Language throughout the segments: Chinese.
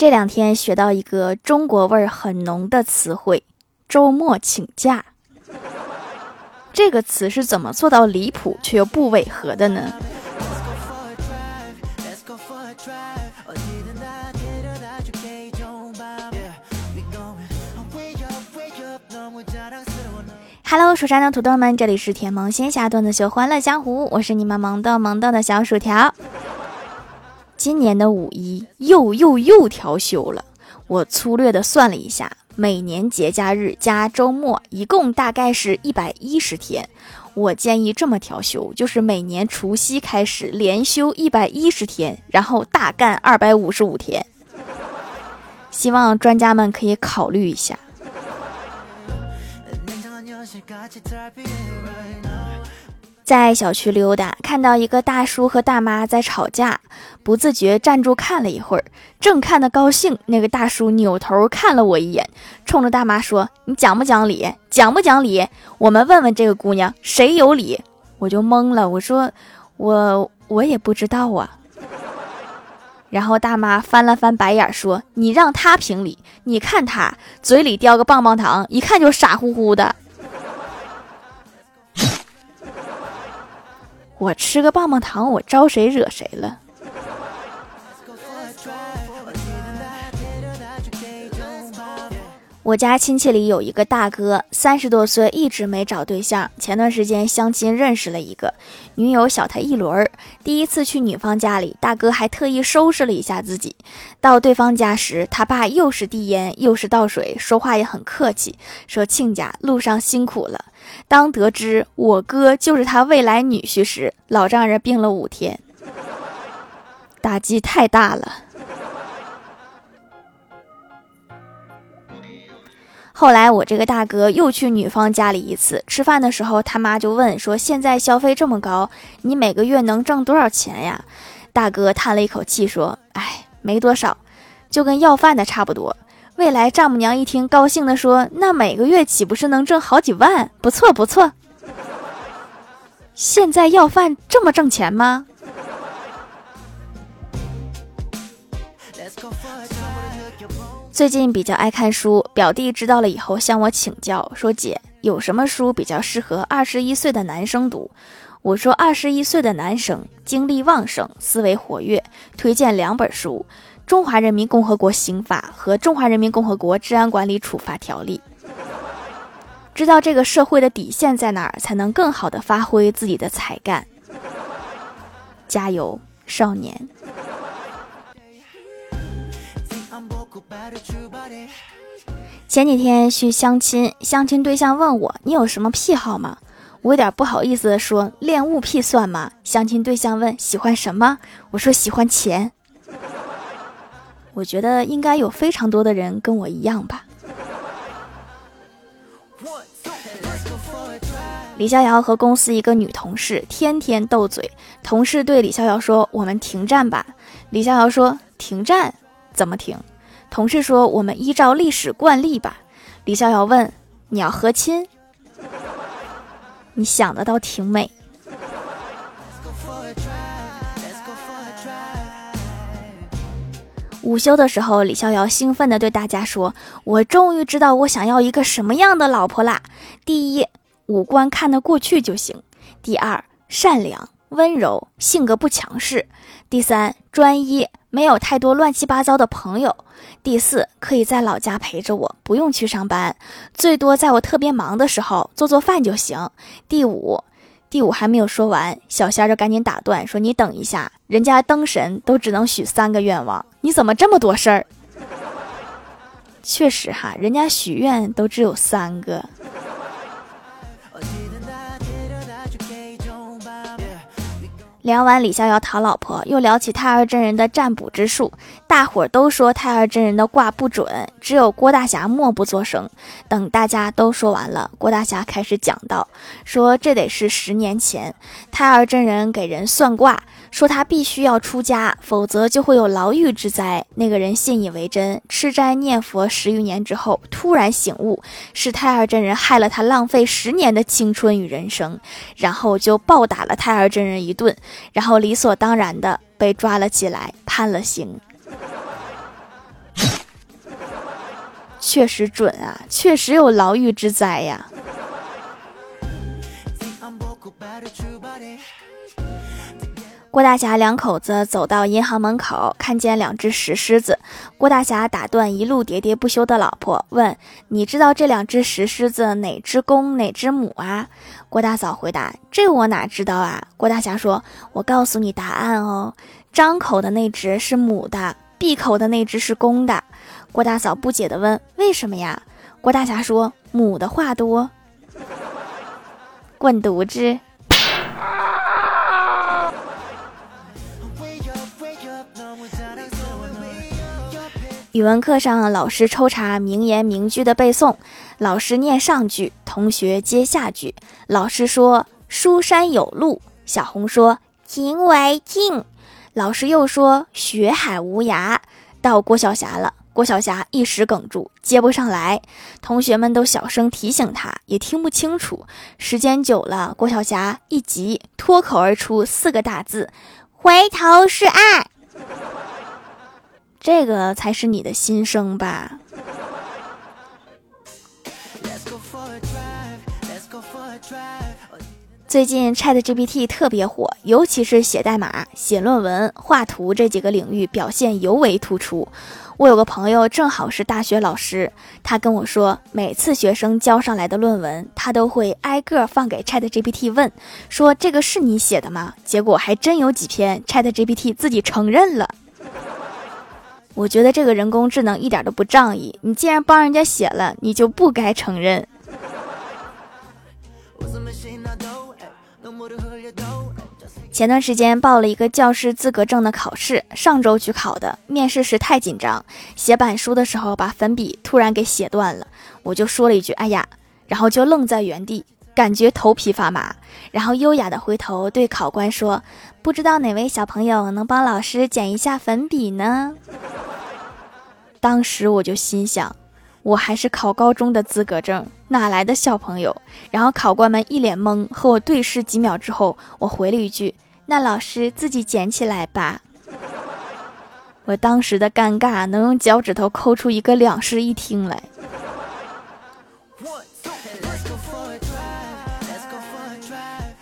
这两天学到一个中国味儿很浓的词汇——周末请假。这个词是怎么做到离谱却又不违和的呢？Hello，蜀山的土豆们，这里是甜萌仙侠段子秀《欢乐江湖》，我是你们萌豆萌豆的小薯条。今年的五一又又又调休了，我粗略的算了一下，每年节假日加周末，一共大概是一百一十天。我建议这么调休，就是每年除夕开始连休一百一十天，然后大干二百五十五天。希望专家们可以考虑一下。在小区溜达，看到一个大叔和大妈在吵架，不自觉站住看了一会儿，正看得高兴，那个大叔扭头看了我一眼，冲着大妈说：“你讲不讲理？讲不讲理？我们问问这个姑娘谁有理。”我就懵了，我说：“我我也不知道啊。”然后大妈翻了翻白眼说：“你让他评理，你看他嘴里叼个棒棒糖，一看就傻乎乎的。”我吃个棒棒糖，我招谁惹谁了？我家亲戚里有一个大哥，三十多岁，一直没找对象。前段时间相亲认识了一个女友，小他一轮。第一次去女方家里，大哥还特意收拾了一下自己。到对方家时，他爸又是递烟又是倒水，说话也很客气，说亲家路上辛苦了。当得知我哥就是他未来女婿时，老丈人病了五天，打击太大了。后来我这个大哥又去女方家里一次吃饭的时候，他妈就问说：“现在消费这么高，你每个月能挣多少钱呀？”大哥叹了一口气说：“哎，没多少，就跟要饭的差不多。”未来丈母娘一听，高兴地说：“那每个月岂不是能挣好几万？不错不错。现在要饭这么挣钱吗？”最近比较爱看书，表弟知道了以后向我请教说：“姐，有什么书比较适合二十一岁的男生读？”我说：“二十一岁的男生精力旺盛，思维活跃，推荐两本书。”《中华人民共和国刑法》和《中华人民共和国治安管理处罚条例》，知道这个社会的底线在哪儿，才能更好的发挥自己的才干。加油，少年！前几天去相亲，相亲对象问我：“你有什么癖好吗？”我有点不好意思的说：“恋物癖算吗？”相亲对象问：“喜欢什么？”我说：“喜欢钱。”我觉得应该有非常多的人跟我一样吧。李逍遥和公司一个女同事天天斗嘴，同事对李逍遥说：“我们停战吧。”李逍遥说：“停战？怎么停？”同事说：“我们依照历史惯例吧。”李逍遥问：“你要和亲？”你想的倒挺美。午休的时候，李逍遥兴奋地对大家说：“我终于知道我想要一个什么样的老婆啦！第一，五官看得过去就行；第二，善良温柔，性格不强势；第三，专一，没有太多乱七八糟的朋友；第四，可以在老家陪着我，不用去上班，最多在我特别忙的时候做做饭就行；第五。”第五还没有说完，小仙儿就赶紧打断说：“你等一下，人家灯神都只能许三个愿望，你怎么这么多事儿？”确实哈，人家许愿都只有三个。聊完李逍遥讨老婆，又聊起太二真人的占卜之术。大伙儿都说太二真人的卦不准，只有郭大侠默不作声。等大家都说完了，郭大侠开始讲道：“说这得是十年前，太二真人给人算卦。”说他必须要出家，否则就会有牢狱之灾。那个人信以为真，吃斋念佛十余年之后，突然醒悟，是太二真人害了他，浪费十年的青春与人生，然后就暴打了太二真人一顿，然后理所当然的被抓了起来判了刑。确实准啊确实有牢狱之灾呀。郭大侠两口子走到银行门口，看见两只石狮子。郭大侠打断一路喋喋不休的老婆，问：“你知道这两只石狮子哪只公哪只母啊？”郭大嫂回答：“这我哪知道啊？”郭大侠说：“我告诉你答案哦，张口的那只是母的，闭口的那只是公的。”郭大嫂不解地问：“为什么呀？”郭大侠说：“母的话多。”滚犊子！语文课上，老师抽查名言名句的背诵。老师念上句，同学接下句。老师说：“书山有路。”小红说：“情为径。”老师又说：“学海无涯。”到郭晓霞了，郭晓霞一时哽住，接不上来。同学们都小声提醒他，也听不清楚。时间久了，郭晓霞一急，脱口而出四个大字：“回头是岸。”这个才是你的心声吧？最近 Chat GPT 特别火，尤其是写代码、写论文、画图这几个领域表现尤为突出。我有个朋友正好是大学老师，他跟我说，每次学生交上来的论文，他都会挨个放给 Chat GPT 问，说这个是你写的吗？结果还真有几篇 Chat GPT 自己承认了。我觉得这个人工智能一点都不仗义。你既然帮人家写了，你就不该承认。前段时间报了一个教师资格证的考试，上周去考的。面试时太紧张，写板书的时候把粉笔突然给写断了，我就说了一句“哎呀”，然后就愣在原地，感觉头皮发麻，然后优雅的回头对考官说：“不知道哪位小朋友能帮老师捡一下粉笔呢？”当时我就心想，我还是考高中的资格证，哪来的小朋友？然后考官们一脸懵，和我对视几秒之后，我回了一句：“那老师自己捡起来吧。”我当时的尴尬，能用脚趾头抠出一个两室一厅来。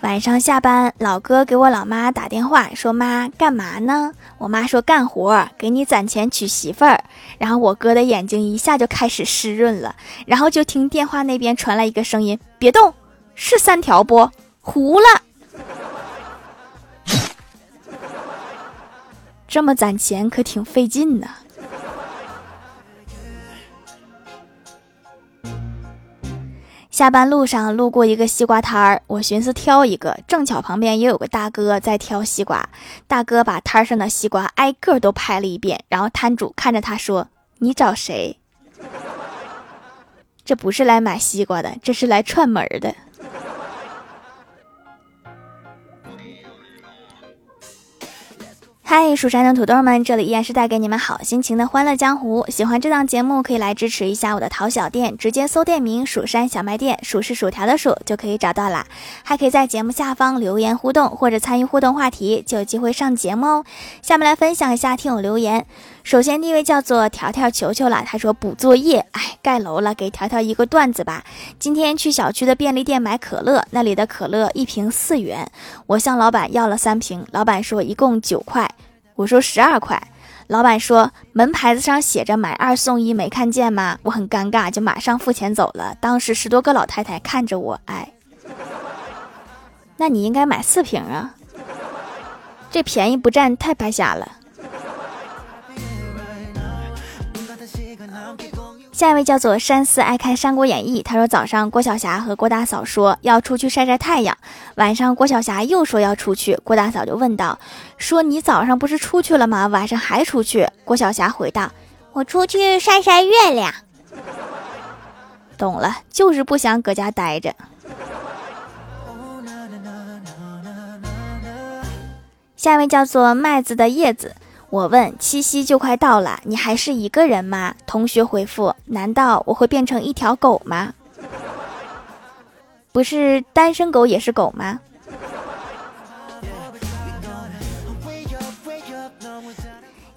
晚上下班，老哥给我老妈打电话说：“妈，干嘛呢？”我妈说：“干活，给你攒钱娶媳妇儿。”然后我哥的眼睛一下就开始湿润了。然后就听电话那边传来一个声音：“别动，是三条不？糊了。”这么攒钱可挺费劲的。下班路上路过一个西瓜摊儿，我寻思挑一个，正巧旁边也有个大哥在挑西瓜。大哥把摊上的西瓜挨个都拍了一遍，然后摊主看着他说：“你找谁？这不是来买西瓜的，这是来串门的。”嗨，蜀山的土豆们，这里依然是带给你们好心情的欢乐江湖。喜欢这档节目，可以来支持一下我的淘小店，直接搜店名“蜀山小卖店”，数是薯条的数就可以找到啦。还可以在节目下方留言互动，或者参与互动话题，就有机会上节目哦。下面来分享一下听友留言。首先第一位叫做条条球球了，他说补作业，哎，盖楼了，给条条一个段子吧。今天去小区的便利店买可乐，那里的可乐一瓶四元，我向老板要了三瓶，老板说一共九块。我说十二块，老板说门牌子上写着买二送一，没看见吗？我很尴尬，就马上付钱走了。当时十多个老太太看着我，哎，那你应该买四瓶啊，这便宜不占太白瞎了。下一位叫做山寺爱看《三国演义》，他说早上郭晓霞和郭大嫂说要出去晒晒太阳，晚上郭晓霞又说要出去，郭大嫂就问道：“说你早上不是出去了吗？晚上还出去？”郭晓霞回道：“我出去晒晒月亮。”懂了，就是不想搁家待着。下一位叫做麦子的叶子。我问七夕就快到了，你还是一个人吗？同学回复：难道我会变成一条狗吗？不是单身狗也是狗吗？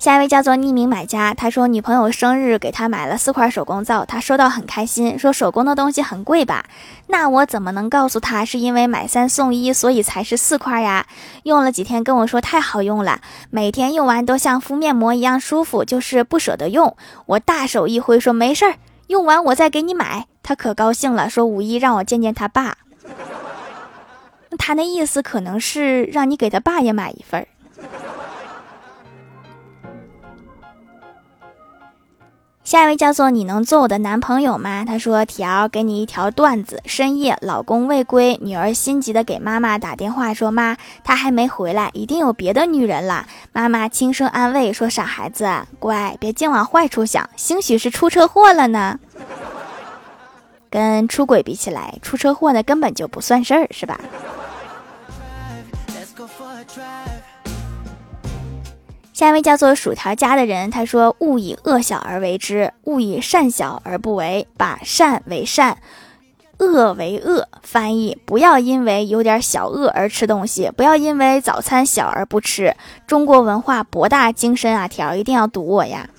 下一位叫做匿名买家，他说女朋友生日给他买了四块手工皂，他收到很开心，说手工的东西很贵吧？那我怎么能告诉他是因为买三送一，所以才是四块呀？用了几天跟我说太好用了，每天用完都像敷面膜一样舒服，就是不舍得用。我大手一挥说没事儿，用完我再给你买。他可高兴了，说五一让我见见他爸。他那意思可能是让你给他爸也买一份儿。下一位叫做你能做我的男朋友吗？他说：“条给你一条段子。深夜，老公未归，女儿心急的给妈妈打电话说：妈，他还没回来，一定有别的女人了。妈妈轻声安慰说：傻孩子，乖，别净往坏处想，兴许是出车祸了呢。跟出轨比起来，出车祸那根本就不算事儿，是吧？”下一位叫做薯条家的人，他说：“勿以恶小而为之，勿以善小而不为。把善为善，恶为恶。翻译：不要因为有点小饿而吃东西，不要因为早餐小而不吃。中国文化博大精深啊，条一定要读我呀。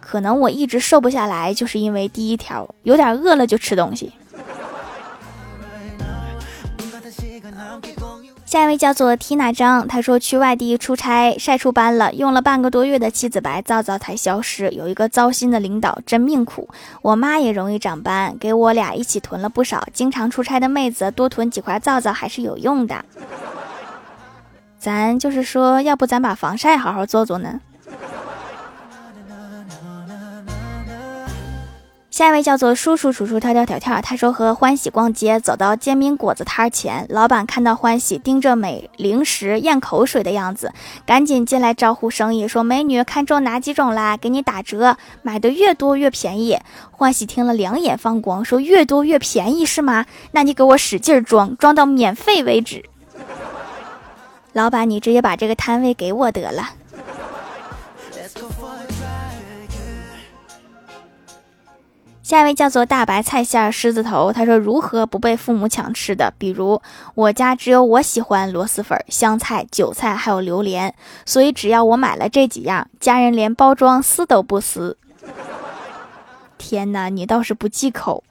可能我一直瘦不下来，就是因为第一条，有点饿了就吃东西。”下一位叫做缇娜张，她说去外地出差晒出斑了，用了半个多月的七子白皂皂才消失。有一个糟心的领导，真命苦。我妈也容易长斑，给我俩一起囤了不少。经常出差的妹子多囤几块皂皂还是有用的。咱就是说，要不咱把防晒好好做做呢？下一位叫做叔叔，叔叔跳跳跳跳。他说和欢喜逛街，走到煎饼果子摊前，老板看到欢喜盯着美零食咽口水的样子，赶紧进来招呼生意，说：“美女，看中哪几种啦？给你打折，买的越多越便宜。”欢喜听了两眼放光，说：“越多越便宜是吗？那你给我使劲装，装到免费为止。”老板，你直接把这个摊位给我得了。下一位叫做大白菜馅狮子头，他说如何不被父母抢吃的？比如我家只有我喜欢螺蛳粉、香菜、韭菜还有榴莲，所以只要我买了这几样，家人连包装撕都不撕。天哪，你倒是不忌口。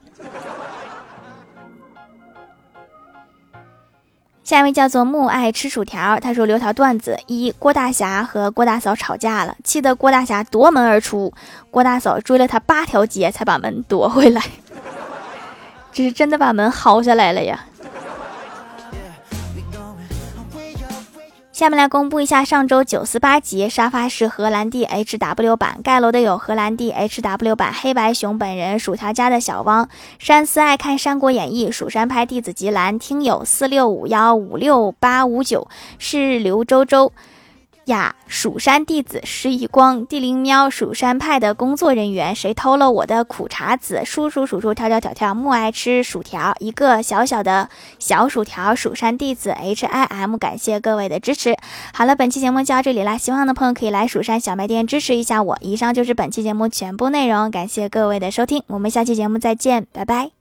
下一位叫做木爱吃薯条，他说留条段子：一郭大侠和郭大嫂吵架了，气得郭大侠夺门而出，郭大嫂追了他八条街才把门夺回来，这是真的把门薅下来了呀。下面来公布一下上周九四八集沙发是荷兰弟 H W 版盖楼的有荷兰弟 H W 版黑白熊本人薯条家的小汪山思爱看三国演义蜀山派弟子吉兰听友四六五幺五六八五九是刘周周。呀！蜀山弟子施一光，地灵喵，蜀山派的工作人员，谁偷了我的苦茶籽？叔叔叔叔跳跳跳跳，木爱吃薯条，一个小小的小薯条。蜀山弟子 H I M，感谢各位的支持。好了，本期节目就到这里啦，希望的朋友可以来蜀山小卖店支持一下我。以上就是本期节目全部内容，感谢各位的收听，我们下期节目再见，拜拜。